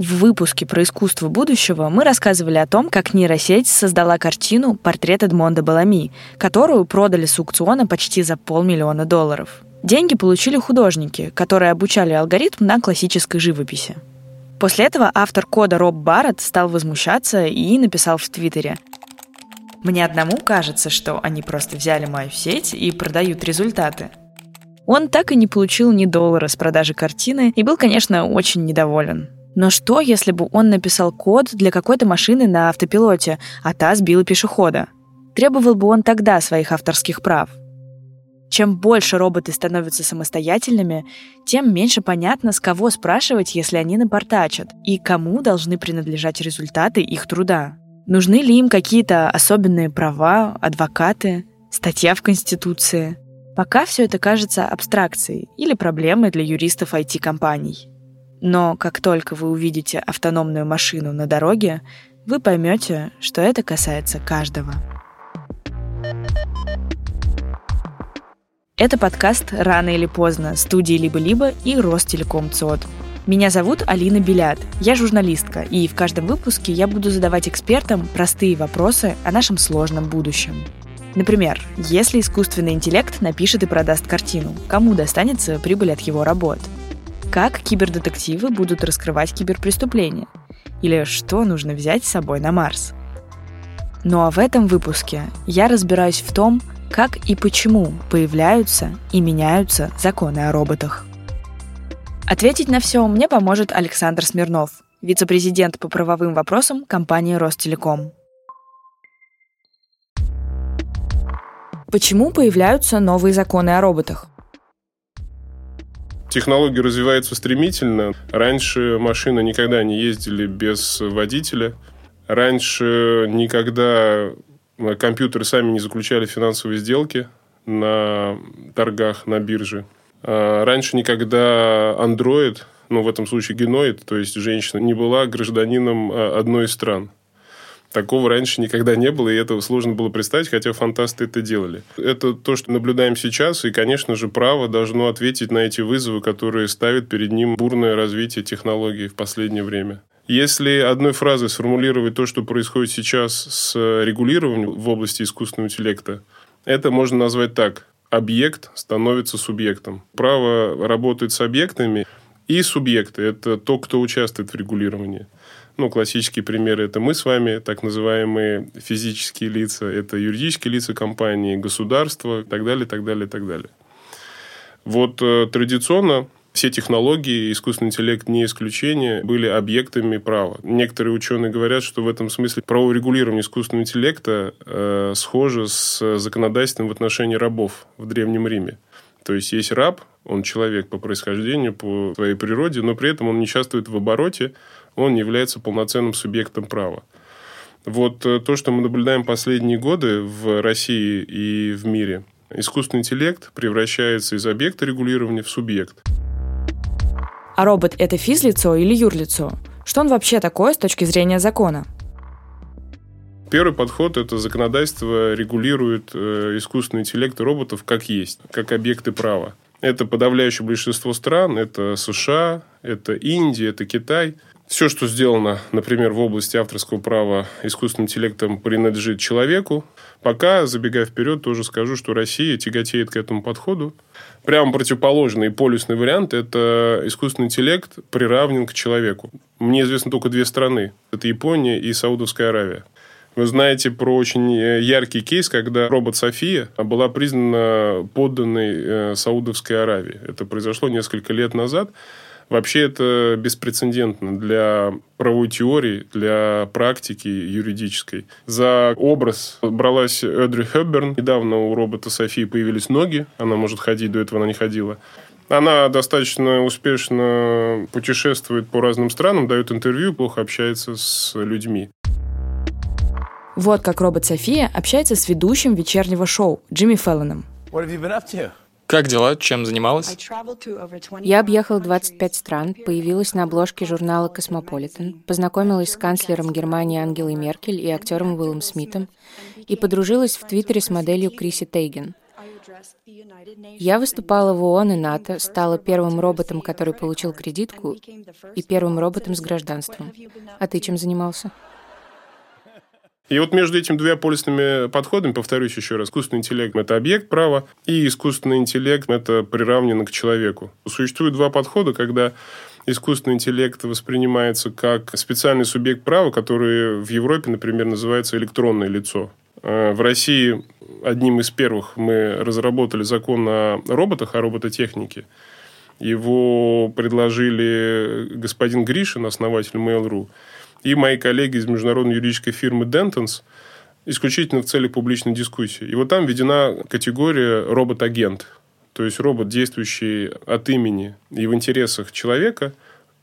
В выпуске про искусство будущего мы рассказывали о том, как нейросеть создала картину «Портрет Эдмонда Балами», которую продали с аукциона почти за полмиллиона долларов. Деньги получили художники, которые обучали алгоритм на классической живописи. После этого автор кода Роб Барретт стал возмущаться и написал в Твиттере «Мне одному кажется, что они просто взяли мою сеть и продают результаты». Он так и не получил ни доллара с продажи картины и был, конечно, очень недоволен. Но что, если бы он написал код для какой-то машины на автопилоте, а та сбила пешехода? Требовал бы он тогда своих авторских прав? Чем больше роботы становятся самостоятельными, тем меньше понятно, с кого спрашивать, если они напортачат, и кому должны принадлежать результаты их труда. Нужны ли им какие-то особенные права, адвокаты, статья в Конституции? Пока все это кажется абстракцией или проблемой для юристов IT-компаний. Но как только вы увидите автономную машину на дороге, вы поймете, что это касается каждого. Это подкаст «Рано или поздно» студии «Либо-либо» и Ростелеком ЦОД. Меня зовут Алина Белят, я журналистка, и в каждом выпуске я буду задавать экспертам простые вопросы о нашем сложном будущем. Например, если искусственный интеллект напишет и продаст картину, кому достанется прибыль от его работ – как кибердетективы будут раскрывать киберпреступления? Или что нужно взять с собой на Марс? Ну а в этом выпуске я разбираюсь в том, как и почему появляются и меняются законы о роботах. Ответить на все мне поможет Александр Смирнов, вице-президент по правовым вопросам компании Ростелеком. Почему появляются новые законы о роботах? Технологии развиваются стремительно. Раньше машины никогда не ездили без водителя. Раньше никогда компьютеры сами не заключали финансовые сделки на торгах, на бирже. А раньше никогда Android, ну, в этом случае геноид, то есть женщина, не была гражданином а, одной из стран. Такого раньше никогда не было, и этого сложно было представить, хотя фантасты это делали. Это то, что наблюдаем сейчас, и, конечно же, право должно ответить на эти вызовы, которые ставит перед ним бурное развитие технологий в последнее время. Если одной фразой сформулировать то, что происходит сейчас с регулированием в области искусственного интеллекта, это можно назвать так. Объект становится субъектом. Право работает с объектами, и субъекты – это то, кто участвует в регулировании. Ну, классические примеры – это мы с вами, так называемые физические лица, это юридические лица компании, государства и так далее, так далее, так далее. Вот э, традиционно все технологии, искусственный интеллект не исключение, были объектами права. Некоторые ученые говорят, что в этом смысле правоурегулирование искусственного интеллекта э, схоже с законодательством в отношении рабов в Древнем Риме. То есть есть раб, он человек по происхождению, по своей природе, но при этом он не участвует в обороте, он является полноценным субъектом права. Вот э, то, что мы наблюдаем последние годы в России и в мире, искусственный интеллект превращается из объекта регулирования в субъект. А робот – это физлицо или юрлицо? Что он вообще такое с точки зрения закона? Первый подход – это законодательство регулирует э, искусственный интеллект роботов как есть, как объекты права. Это подавляющее большинство стран, это США, это Индия, это Китай – все, что сделано, например, в области авторского права искусственным интеллектом, принадлежит человеку. Пока, забегая вперед, тоже скажу, что Россия тяготеет к этому подходу. Прямо противоположный полюсный вариант – это искусственный интеллект приравнен к человеку. Мне известно только две страны. Это Япония и Саудовская Аравия. Вы знаете про очень э, яркий кейс, когда робот София была признана подданной э, Саудовской Аравии. Это произошло несколько лет назад. Вообще это беспрецедентно для правовой теории, для практики юридической. За образ бралась Эдри Хепберн. Недавно у робота Софии появились ноги. Она может ходить, до этого она не ходила. Она достаточно успешно путешествует по разным странам, дает интервью, плохо общается с людьми. Вот как робот София общается с ведущим вечернего шоу Джимми Феллоном. What have you been up to? Как дела? Чем занималась? Я объехала 25 стран, появилась на обложке журнала «Космополитен», познакомилась с канцлером Германии Ангелой Меркель и актером Уиллом Смитом и подружилась в Твиттере с моделью Криси Тейген. Я выступала в ООН и НАТО, стала первым роботом, который получил кредитку, и первым роботом с гражданством. А ты чем занимался? И вот между этими двумя полисными подходами, повторюсь еще раз, искусственный интеллект – это объект права, и искусственный интеллект – это приравнено к человеку. Существует два подхода, когда искусственный интеллект воспринимается как специальный субъект права, который в Европе, например, называется электронное лицо. Э, в России одним из первых мы разработали закон о роботах, о робототехнике. Его предложили господин Гришин, основатель Mail.ru и мои коллеги из международной юридической фирмы Dentons исключительно в целях публичной дискуссии. И вот там введена категория робот-агент. То есть робот, действующий от имени и в интересах человека,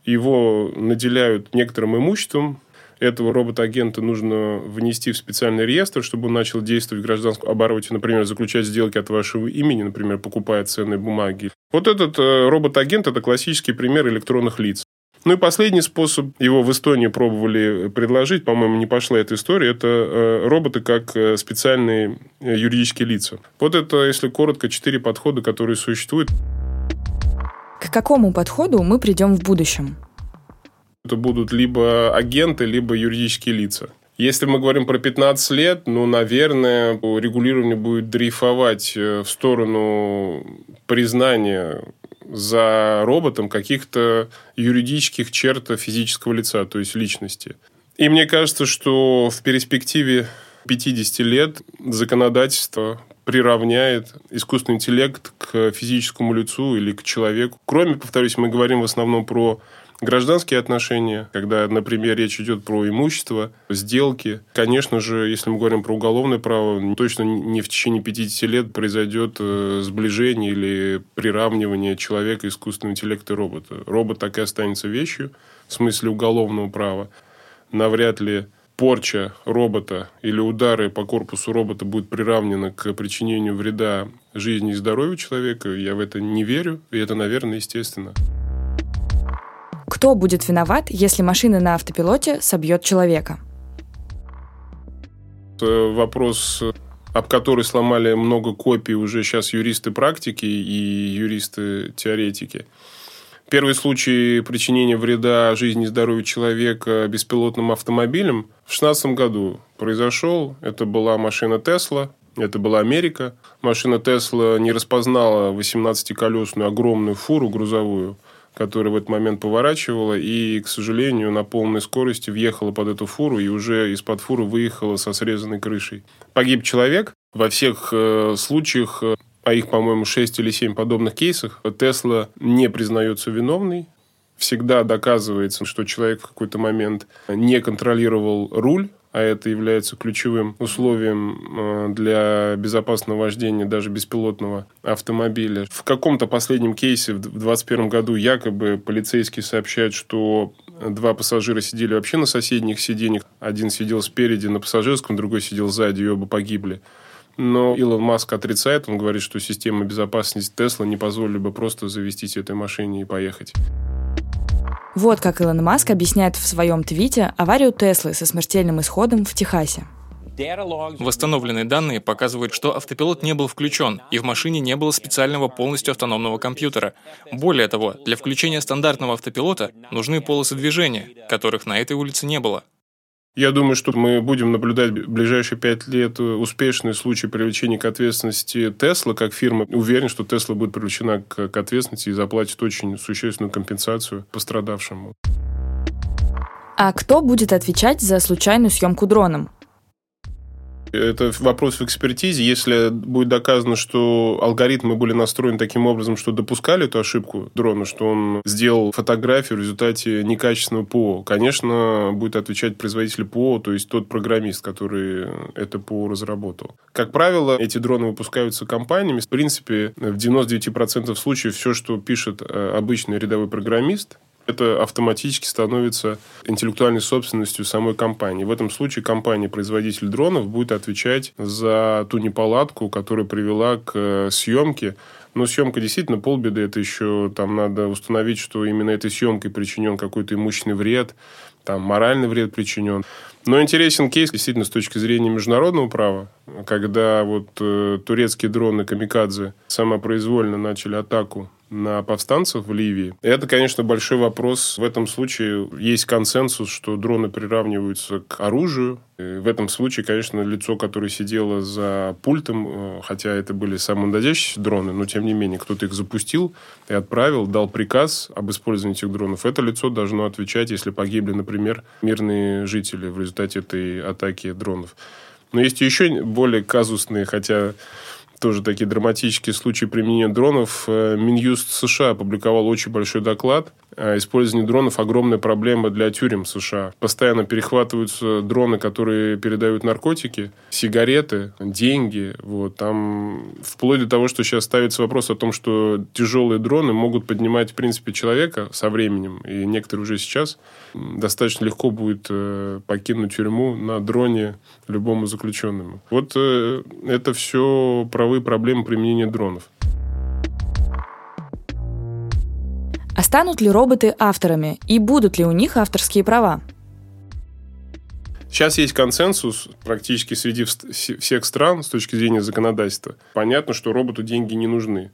его наделяют некоторым имуществом, этого робота-агента нужно внести в специальный реестр, чтобы он начал действовать в гражданском обороте, например, заключать сделки от вашего имени, например, покупая ценные бумаги. Вот этот э, робот-агент – это классический пример электронных лиц. Ну и последний способ, его в Эстонии пробовали предложить, по-моему, не пошла эта история, это э, роботы как э, специальные э, юридические лица. Вот это, если коротко, четыре подхода, которые существуют. К какому подходу мы придем в будущем? Это будут либо агенты, либо юридические лица. Если мы говорим про 15 лет, ну, наверное, регулирование будет дрейфовать в сторону признания за роботом каких-то юридических черт физического лица, то есть личности. И мне кажется, что в перспективе 50 лет законодательство приравняет искусственный интеллект к физическому лицу или к человеку. Кроме, повторюсь, мы говорим в основном про Гражданские отношения, когда, например, речь идет про имущество, сделки. Конечно же, если мы говорим про уголовное право, точно не в течение 50 лет произойдет э, сближение или приравнивание человека, искусственного интеллекта и робота. Робот так и останется вещью в смысле уголовного права. Навряд ли порча робота или удары по корпусу робота будут приравнены к причинению вреда жизни и здоровью человека. Я в это не верю, и это, наверное, естественно. Кто будет виноват, если машина на автопилоте собьет человека? Вопрос, об который сломали много копий уже сейчас юристы практики и юристы теоретики. Первый случай причинения вреда жизни и здоровью человека беспилотным автомобилем в 2016 году произошел. Это была машина Тесла, это была Америка. Машина Тесла не распознала 18-колесную огромную фуру грузовую – которая в этот момент поворачивала и, к сожалению, на полной скорости въехала под эту фуру и уже из-под фуры выехала со срезанной крышей. Погиб человек. Во всех э, случаях, э, а их, по-моему, 6 или 7 подобных кейсах, Тесла не признается виновной. Всегда доказывается, что человек в какой-то момент не контролировал руль, а это является ключевым условием э, для безопасного вождения даже беспилотного автомобиля. В каком-то последнем кейсе в 2021 году якобы полицейские сообщают, что два пассажира сидели вообще на соседних сиденьях. Один сидел спереди на пассажирском, другой сидел сзади, и оба погибли. Но Илон Маск отрицает, он говорит, что система безопасности Тесла не позволила бы просто завестись этой машине и поехать. Вот как Илон Маск объясняет в своем твите аварию Теслы со смертельным исходом в Техасе. Восстановленные данные показывают, что автопилот не был включен, и в машине не было специального полностью автономного компьютера. Более того, для включения стандартного автопилота нужны полосы движения, которых на этой улице не было. Я думаю, что мы будем наблюдать в ближайшие пять лет успешные случаи привлечения к ответственности Тесла как фирмы. Уверен, что Тесла будет привлечена к ответственности и заплатит очень существенную компенсацию пострадавшему. А кто будет отвечать за случайную съемку дроном? Это вопрос в экспертизе. Если будет доказано, что алгоритмы были настроены таким образом, что допускали эту ошибку дрона, что он сделал фотографию в результате некачественного ПО, конечно, будет отвечать производитель ПО, то есть тот программист, который это ПО разработал. Как правило, эти дроны выпускаются компаниями. В принципе, в 99% случаев все, что пишет э, обычный рядовой программист, это автоматически становится интеллектуальной собственностью самой компании. В этом случае компания-производитель дронов будет отвечать за ту неполадку, которая привела к э, съемке Но съемка действительно полбеды. Это еще там надо установить, что именно этой съемкой причинен какой-то имущественный вред, там моральный вред причинен. Но интересен кейс действительно с точки зрения международного права, когда вот э, турецкие дроны «Камикадзе» самопроизвольно начали атаку на повстанцев в Ливии. Это, конечно, большой вопрос. В этом случае есть консенсус, что дроны приравниваются к оружию. И в этом случае, конечно, лицо, которое сидело за пультом, э, хотя это были самонадеящиеся дроны, но тем не менее, кто-то их запустил и отправил, дал приказ об использовании этих дронов. Это лицо должно отвечать, если погибли, например, мирные жители в результате этой атаки дронов. Но есть еще более казусные, хотя тоже такие драматические случаи применения дронов. Э, Минюст США опубликовал очень большой доклад. Использование дронов – огромная проблема для тюрем США. Постоянно перехватываются дроны, которые передают наркотики, сигареты, деньги. Вот. Там вплоть до того, что сейчас ставится вопрос о том, что тяжелые дроны могут поднимать, в принципе, человека со временем. И некоторые уже сейчас достаточно легко будет э, покинуть тюрьму на дроне любому заключенному. Вот э, это все правовые проблемы применения дронов. А станут ли роботы авторами и будут ли у них авторские права? Сейчас есть консенсус практически среди всех стран с точки зрения законодательства. Понятно, что роботу деньги не нужны.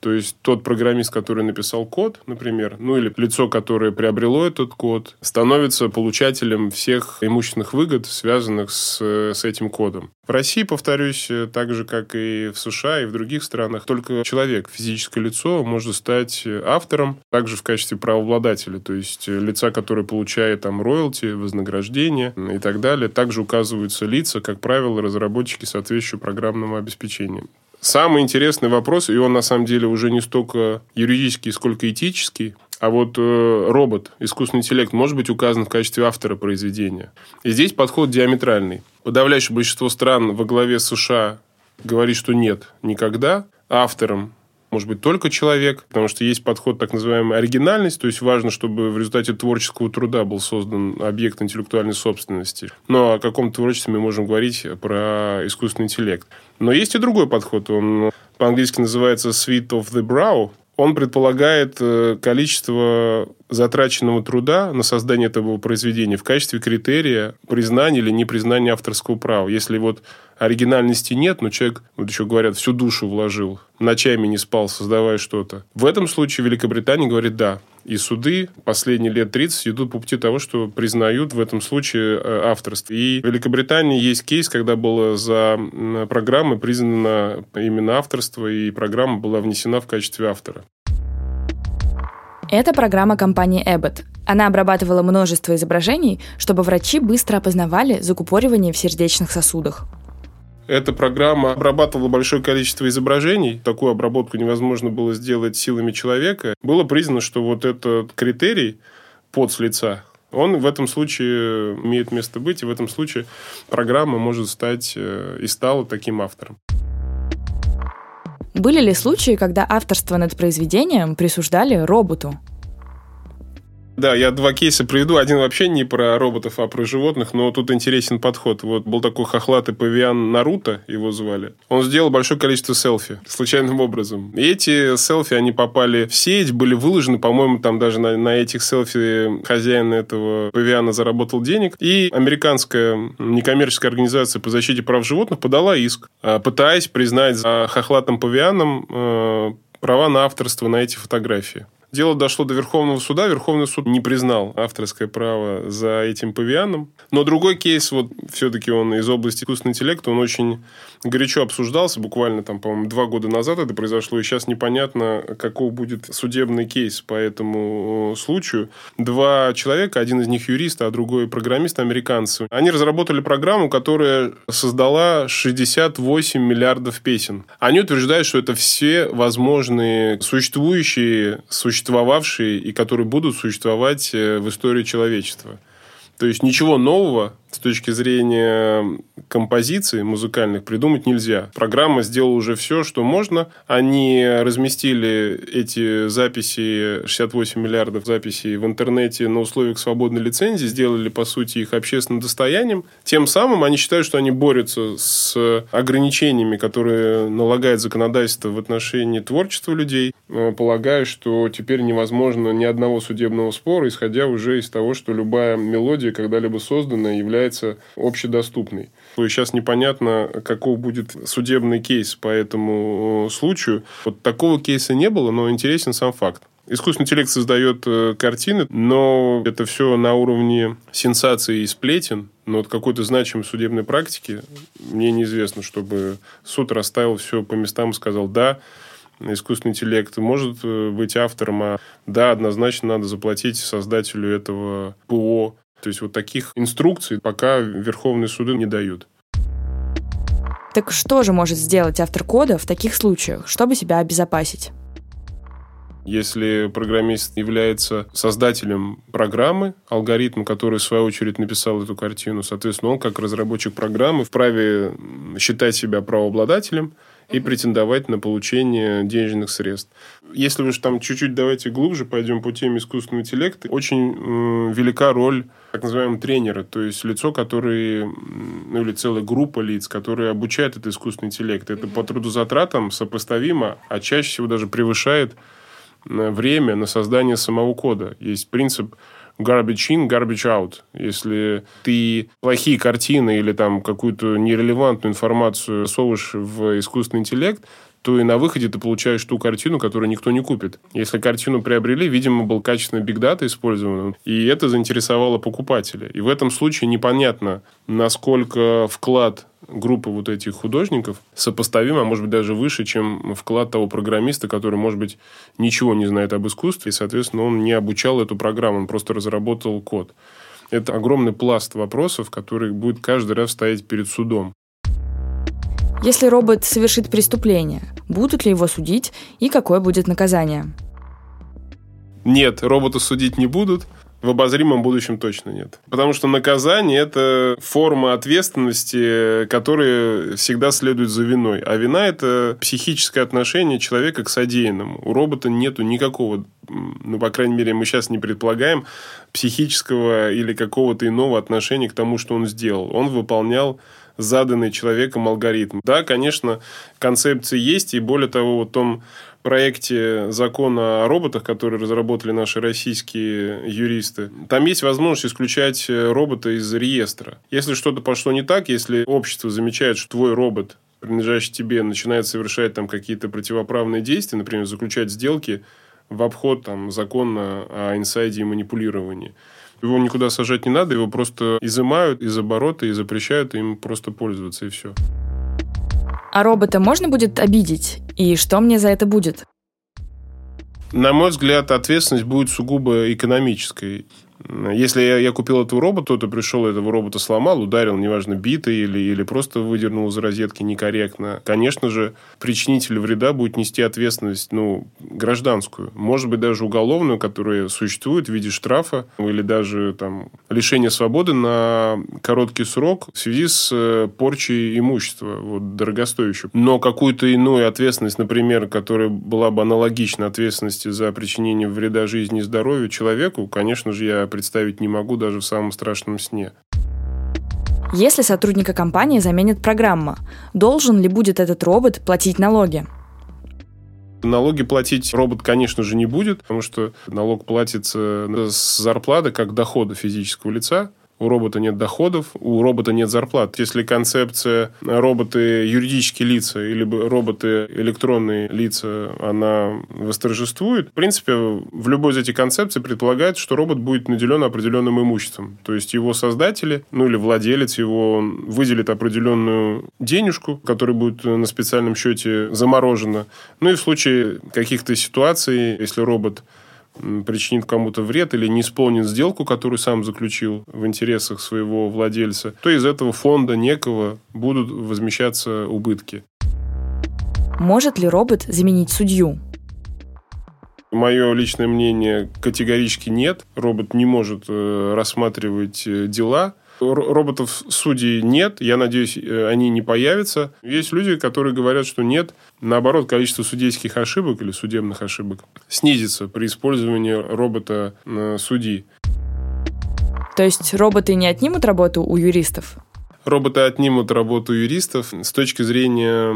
То есть тот программист, который написал код, например, ну или лицо, которое приобрело этот код, становится получателем всех имущественных выгод, связанных с, с этим кодом. В России, повторюсь, так же, как и в США и в других странах, только человек, физическое лицо, может стать автором, также в качестве правообладателя, то есть лица, которое получает там роялти, вознаграждение и так далее. Также указываются лица, как правило, разработчики соответствующего программного обеспечения. Самый интересный вопрос, и он на самом деле уже не столько юридический, сколько этический, а вот э, робот, искусственный интеллект, может быть указан в качестве автора произведения. И здесь подход диаметральный. Подавляющее большинство стран во главе США говорит, что нет, никогда. Автором может быть только человек, потому что есть подход так называемая оригинальность, то есть важно, чтобы в результате творческого труда был создан объект интеллектуальной собственности. Но о каком творчестве мы можем говорить про искусственный интеллект? Но есть и другой подход, он по-английски называется «sweet of the brow», он предполагает э, количество затраченного труда на создание этого произведения в качестве критерия признания или непризнания авторского права. Если вот оригинальности нет, но человек, вот еще говорят, всю душу вложил, ночами не спал, создавая что-то. В этом случае Великобритания говорит «да». И суды последние лет 30 идут по пути того, что признают в этом случае э, авторство. И в Великобритании есть кейс, когда было за программой признано именно авторство, и программа была внесена в качестве автора. Это программа компании Abbott. Она обрабатывала множество изображений, чтобы врачи быстро опознавали закупоривание в сердечных сосудах. Эта программа обрабатывала большое количество изображений. Такую обработку невозможно было сделать силами человека. Было признано, что вот этот критерий под с лица, он в этом случае имеет место быть, и в этом случае программа может стать э, и стала таким автором. Были ли случаи, когда авторство над произведением присуждали роботу? Да, я два кейса приведу. Один вообще не про роботов, а про животных, но тут интересен подход. Вот был такой хохлатый павиан Наруто, его звали. Он сделал большое количество селфи случайным образом. И эти селфи, они попали в сеть, были выложены, по-моему, там даже на, на этих селфи хозяин этого павиана заработал денег. И американская некоммерческая организация по защите прав животных подала иск, а, пытаясь признать за хохлатым павианом э, права на авторство на эти фотографии. Дело дошло до Верховного суда. Верховный суд не признал авторское право за этим павианом. Но другой кейс, вот все-таки он из области искусственного интеллекта, он очень горячо обсуждался. Буквально там, по-моему, два года назад это произошло. И сейчас непонятно, каков будет судебный кейс по этому случаю. Два человека, один из них юрист, а другой программист, американцы. Они разработали программу, которая создала 68 миллиардов песен. Они утверждают, что это все возможные существующие, существующие существовавшие и которые будут существовать э, в истории человечества. То есть ничего нового с точки зрения композиций музыкальных придумать нельзя. Программа сделала уже все, что можно. Они разместили эти записи, 68 миллиардов записей в интернете на условиях свободной лицензии, сделали, по сути, их общественным достоянием. Тем самым они считают, что они борются с ограничениями, которые налагает законодательство в отношении творчества людей. Э, полагаю, что теперь невозможно ни одного судебного спора, исходя уже из того, что любая мелодия, когда-либо созданная, является общедоступной. Сейчас непонятно, каков будет судебный кейс по этому э, случаю. Вот такого кейса не было, но интересен сам факт. Искусственный интеллект создает э, картины, но это все на уровне сенсации и сплетен. Но вот какой-то значимой судебной практики мне неизвестно, чтобы суд расставил все по местам и сказал, да, искусственный интеллект может э, быть автором, а да, однозначно надо заплатить создателю этого ПО. То есть вот таких инструкций пока Верховные суды не дают. Так что же может сделать автор кода в таких случаях, чтобы себя обезопасить? Если программист является создателем программы, алгоритм, который в свою очередь написал эту картину, соответственно, он как разработчик программы вправе считать себя правообладателем и претендовать на получение денежных средств. Если уж там чуть-чуть давайте глубже пойдем по теме искусственного интеллекта, очень э, велика роль так называемого тренера, то есть лицо, которое, ну или целая группа лиц, которые обучают этот искусственный интеллект. Это по трудозатратам сопоставимо, а чаще всего даже превышает время на создание самого кода. Есть принцип garbage in, garbage out. Если ты плохие картины или там какую-то нерелевантную информацию совываешь в искусственный интеллект, то и на выходе ты получаешь ту картину, которую никто не купит. Если картину приобрели, видимо, был качественный бигдата использован, и это заинтересовало покупателя. И в этом случае непонятно, насколько вклад группы вот этих художников сопоставим, а может быть даже выше, чем вклад того программиста, который, может быть, ничего не знает об искусстве, и, соответственно, он не обучал эту программу, он просто разработал код. Это огромный пласт вопросов, который будет каждый раз стоять перед судом. Если робот совершит преступление, будут ли его судить и какое будет наказание? Нет, робота судить не будут. В обозримом будущем точно нет. Потому что наказание – это форма ответственности, которая всегда следует за виной. А вина – это психическое отношение человека к содеянному. У робота нету никакого, ну, по крайней мере, мы сейчас не предполагаем, психического или какого-то иного отношения к тому, что он сделал. Он выполнял заданный человеком алгоритм. Да, конечно, концепции есть, и более того, в том проекте закона о роботах, который разработали наши российские юристы, там есть возможность исключать э, робота из реестра. Если что-то пошло не так, если общество замечает, что твой робот принадлежащий тебе, начинает совершать там какие-то противоправные действия, например, заключать сделки в обход там, закона о инсайде и манипулировании, его никуда сажать не надо, его просто изымают из оборота и запрещают им просто пользоваться, и все. А робота можно будет обидеть? И что мне за это будет? На мой взгляд, ответственность будет сугубо экономической. Если я, я купил этого робота, то пришел, этого робота сломал, ударил, неважно, битой или, или просто выдернул из розетки некорректно, конечно же, причинитель вреда будет нести ответственность, ну, гражданскую. Может быть, даже уголовную, которая существует в виде штрафа или даже там лишения свободы на короткий срок в связи с э, порчей имущества, вот, дорогостоящего. Но какую-то иную ответственность, например, которая была бы аналогична ответственности за причинение вреда жизни и здоровью человеку, конечно же, я представить не могу даже в самом страшном сне. Если сотрудника компании заменит программа, должен ли будет этот робот платить налоги? Налоги платить робот, конечно же, не будет, потому что налог платится с зарплаты как дохода физического лица у робота нет доходов, у робота нет зарплат. Если концепция роботы юридические лица или роботы электронные лица, она восторжествует, в принципе, в любой из этих концепций предполагается, что робот будет наделен определенным имуществом. То есть его создатели, ну или владелец его выделит определенную денежку, которая будет на специальном счете заморожена. Ну и в случае каких-то ситуаций, если робот причинит кому-то вред или не исполнит сделку, которую сам заключил в интересах своего владельца, то из этого фонда некого будут возмещаться убытки. Может ли робот заменить судью? Мое личное мнение категорически нет. Робот не может э, рассматривать э, дела роботов судей нет, я надеюсь, э, они не появятся. Есть люди, которые говорят, что нет. Наоборот, количество судейских ошибок или судебных ошибок снизится при использовании робота э, судьи. То есть роботы не отнимут работу у юристов? Роботы отнимут работу юристов с точки зрения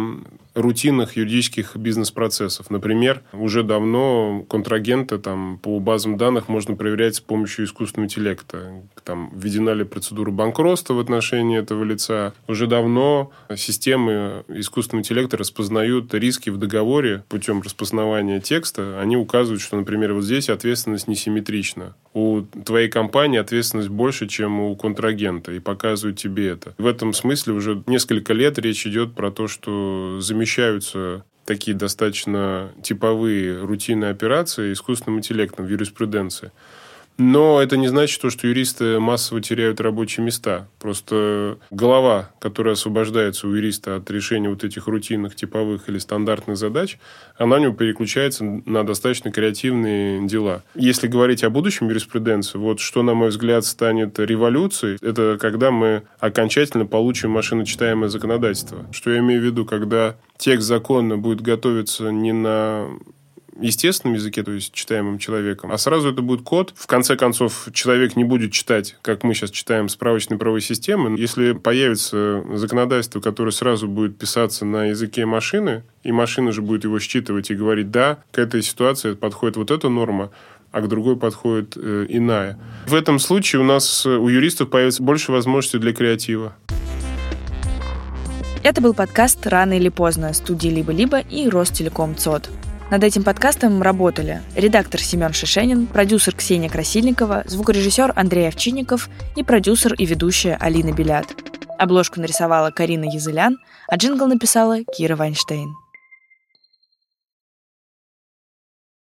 рутинных юридических бизнес-процессов. Например, уже давно контрагента там, по базам данных можно проверять с помощью искусственного интеллекта. Там, введена ли процедура банкротства в отношении этого лица. Уже давно системы искусственного интеллекта распознают риски в договоре путем распознавания текста. Они указывают, что, например, вот здесь ответственность несимметрична. У твоей компании ответственность больше, чем у контрагента, и показывают тебе это. В этом смысле уже несколько лет речь идет про то, что замечательно замещаются такие достаточно типовые рутинные операции искусственным интеллектом в юриспруденции. Но это не значит, то, что юристы массово теряют рабочие места. Просто голова, которая освобождается у юриста от решения вот этих рутинных, типовых или стандартных задач, она у него переключается на достаточно креативные дела. Если говорить о будущем юриспруденции, вот что, на мой взгляд, станет революцией, это когда мы окончательно получим машиночитаемое законодательство. Что я имею в виду, когда текст закона будет готовиться не на естественном языке, то есть читаемым человеком, а сразу это будет код. В конце концов, человек не будет читать, как мы сейчас читаем справочные правовой системы. Если появится законодательство, которое сразу будет писаться на языке машины, и машина же будет его считывать и говорить, да, к этой ситуации подходит вот эта норма, а к другой подходит э, иная. В этом случае у нас, у юристов появится больше возможностей для креатива. Это был подкаст «Рано или поздно» студии «Либо-либо» и Ростелеком ЦОД. Над этим подкастом работали редактор Семен Шишенин, продюсер Ксения Красильникова, звукорежиссер Андрей Овчинников и продюсер и ведущая Алина Белят. Обложку нарисовала Карина Язылян, а джингл написала Кира Вайнштейн.